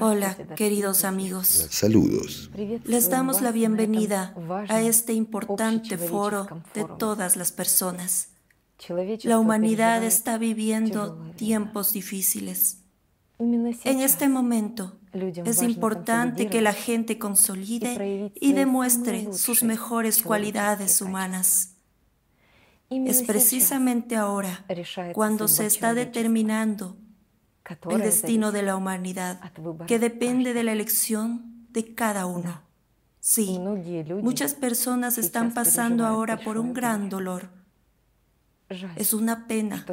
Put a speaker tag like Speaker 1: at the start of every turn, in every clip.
Speaker 1: Hola, queridos amigos.
Speaker 2: Saludos.
Speaker 1: Les damos la bienvenida a este importante foro de todas las personas. La humanidad está viviendo tiempos difíciles. En este momento es importante que la gente consolide y demuestre sus mejores cualidades humanas. Es precisamente ahora cuando se está determinando el destino de la humanidad, que depende de la elección de cada uno. Sí, muchas personas están pasando ahora por un gran dolor. Es una pena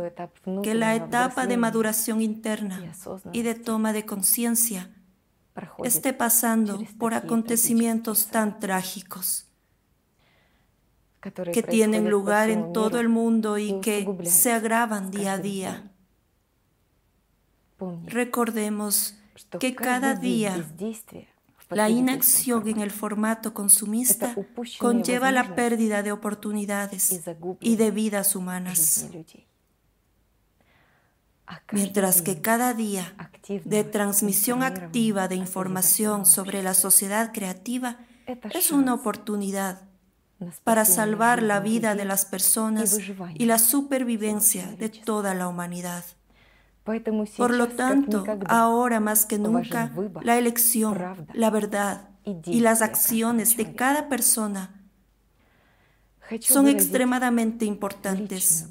Speaker 1: que la etapa de maduración interna y de toma de conciencia esté pasando por acontecimientos tan trágicos que tienen lugar en todo el mundo y que se agravan día a día. Recordemos que cada día la inacción en el formato consumista conlleva la pérdida de oportunidades y de vidas humanas. Mientras que cada día de transmisión activa de información sobre la sociedad creativa es una oportunidad para salvar la vida de las personas y la supervivencia de toda la humanidad. Por lo tanto, ahora más que nunca, la elección, la verdad y las acciones de cada persona son extremadamente importantes.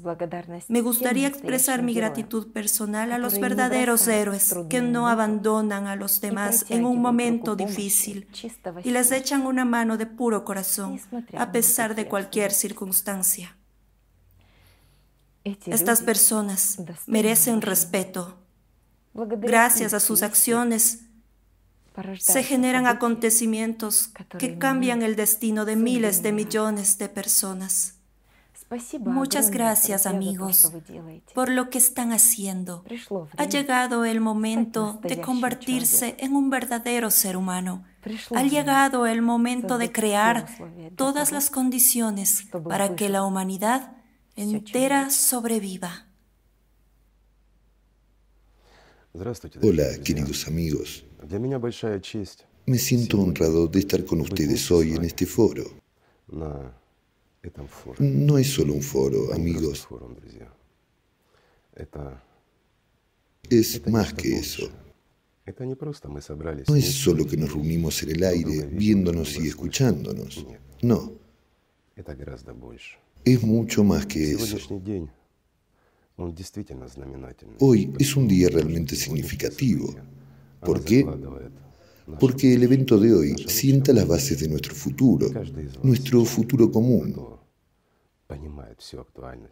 Speaker 1: Me gustaría expresar mi gratitud personal a los verdaderos héroes que no abandonan a los demás en un momento difícil y les echan una mano de puro corazón a pesar de cualquier circunstancia. Estas personas merecen respeto. Gracias a sus acciones se generan acontecimientos que cambian el destino de miles de millones de personas. Muchas gracias amigos por lo que están haciendo. Ha llegado el momento de convertirse en un verdadero ser humano. Ha llegado el momento de crear todas las condiciones para que la humanidad entera sobreviva.
Speaker 2: Hola, queridos amigos. Me siento honrado de estar con ustedes hoy en este foro. No es solo un foro, amigos. Es más que eso. No es solo que nos reunimos en el aire, viéndonos y escuchándonos. No. Es mucho más que eso. Hoy es un día realmente significativo. ¿Por qué? Porque el evento de hoy sienta las bases de nuestro futuro, nuestro futuro común.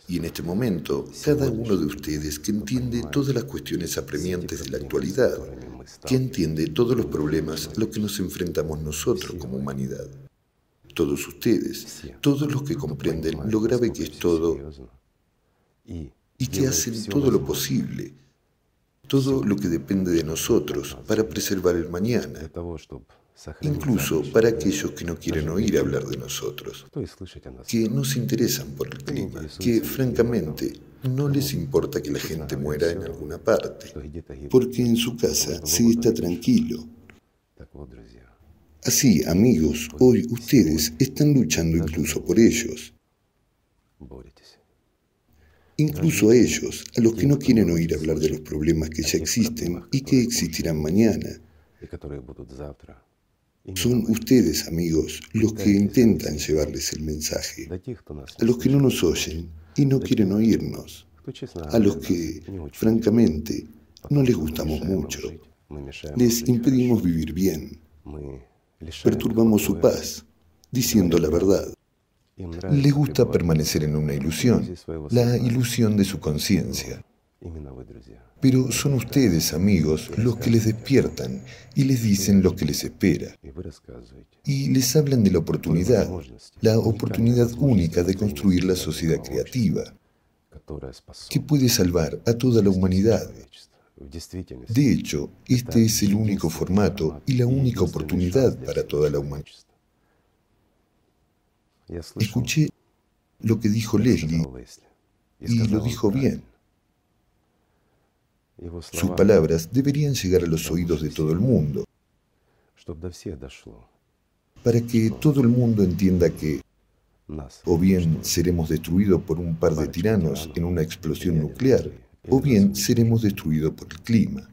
Speaker 2: Y en este momento, cada uno de ustedes que entiende todas las cuestiones apremiantes de la actualidad, que entiende todos los problemas a los que nos enfrentamos nosotros como humanidad, todos ustedes, todos los que comprenden lo grave que es todo y que hacen todo lo posible, todo lo que depende de nosotros para preservar el mañana, incluso para aquellos que no quieren oír hablar de nosotros, que no se interesan por el clima, que francamente no les importa que la gente muera en alguna parte, porque en su casa se está tranquilo. Así, amigos, hoy ustedes están luchando incluso por ellos. Incluso a ellos, a los que no quieren oír hablar de los problemas que ya existen y que existirán mañana. Son ustedes, amigos, los que intentan llevarles el mensaje. A los que no nos oyen y no quieren oírnos. A los que, francamente, no les gustamos mucho. Les impedimos vivir bien perturbamos su paz, diciendo la verdad. Le gusta permanecer en una ilusión, la ilusión de su conciencia. Pero son ustedes, amigos, los que les despiertan y les dicen lo que les espera. Y les hablan de la oportunidad, la oportunidad única de construir la sociedad creativa, que puede salvar a toda la humanidad de hecho, este es el único formato y la única oportunidad para toda la humanidad. Escuché lo que dijo Leslie y lo dijo bien. Sus palabras deberían llegar a los oídos de todo el mundo, para que todo el mundo entienda que o bien seremos destruidos por un par de tiranos en una explosión nuclear, o bien seremos destruidos por el clima.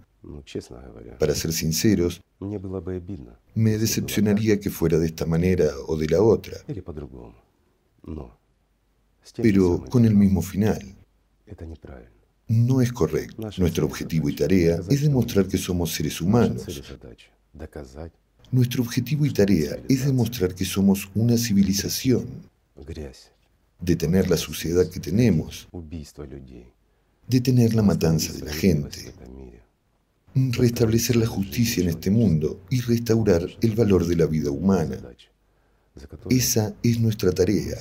Speaker 2: Para ser sinceros, me decepcionaría que fuera de esta manera o de la otra, pero con el mismo final. No es correcto. Nuestro objetivo y tarea es demostrar que somos seres humanos. Nuestro objetivo y tarea es demostrar que somos una civilización, detener la suciedad que tenemos, detener la matanza de la gente, restablecer la justicia en este mundo y restaurar el valor de la vida humana. Esa es nuestra tarea,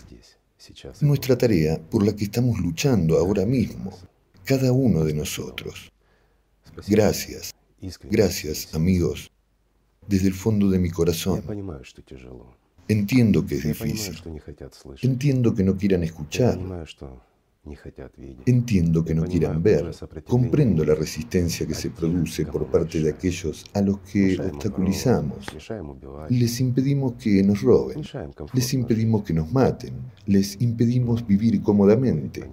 Speaker 2: nuestra tarea por la que estamos luchando ahora mismo, cada uno de nosotros. Gracias, gracias amigos, desde el fondo de mi corazón. Entiendo que es difícil. Entiendo que no quieran escuchar. Entiendo que no quieran ver. Comprendo la resistencia que se produce por parte de aquellos a los que obstaculizamos. Les impedimos que nos roben. Les impedimos que nos maten. Les impedimos vivir cómodamente.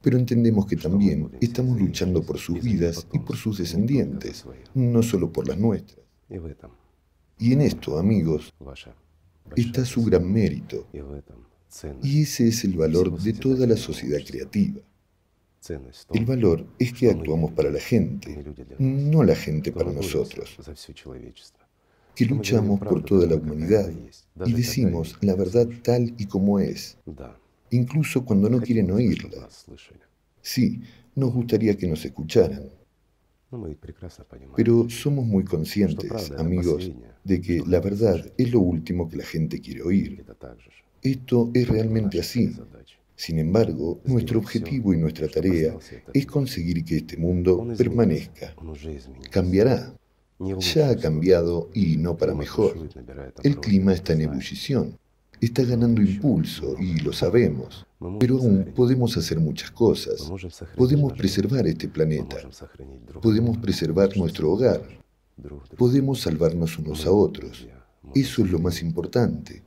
Speaker 2: Pero entendemos que también estamos luchando por sus vidas y por sus descendientes, no solo por las nuestras. Y en esto, amigos, está su gran mérito. Y ese es el valor de toda la sociedad creativa. El valor es que actuamos para la gente, no la gente para nosotros. Que luchamos por toda la humanidad y decimos la verdad tal y como es, incluso cuando no quieren oírla. Sí, nos gustaría que nos escucharan. Pero somos muy conscientes, amigos, de que la verdad es lo último que la gente quiere oír. Esto es realmente así. Sin embargo, nuestro objetivo y nuestra tarea es conseguir que este mundo permanezca. Cambiará. Ya ha cambiado y no para mejor. El clima está en ebullición, está ganando impulso y lo sabemos. Pero aún podemos hacer muchas cosas. Podemos preservar este planeta. Podemos preservar nuestro hogar. Podemos salvarnos unos a otros. Eso es lo más importante.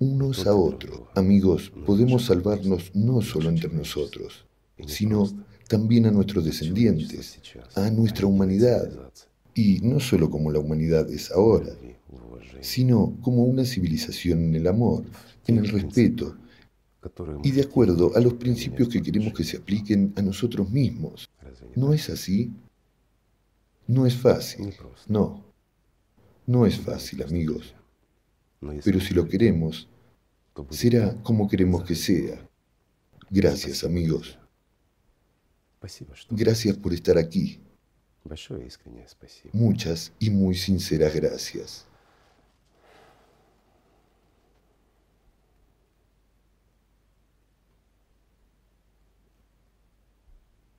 Speaker 2: Unos a otros. Amigos, podemos salvarnos no solo entre nosotros, sino también a nuestros descendientes, a nuestra humanidad. Y no solo como la humanidad es ahora, sino como una civilización en el amor, en el respeto, y de acuerdo a los principios que queremos que se apliquen a nosotros mismos. ¿No es así? No es fácil, no. No es fácil, amigos. Pero si lo queremos, será como queremos que sea. Gracias, amigos. Gracias por estar aquí. Muchas y muy sinceras gracias.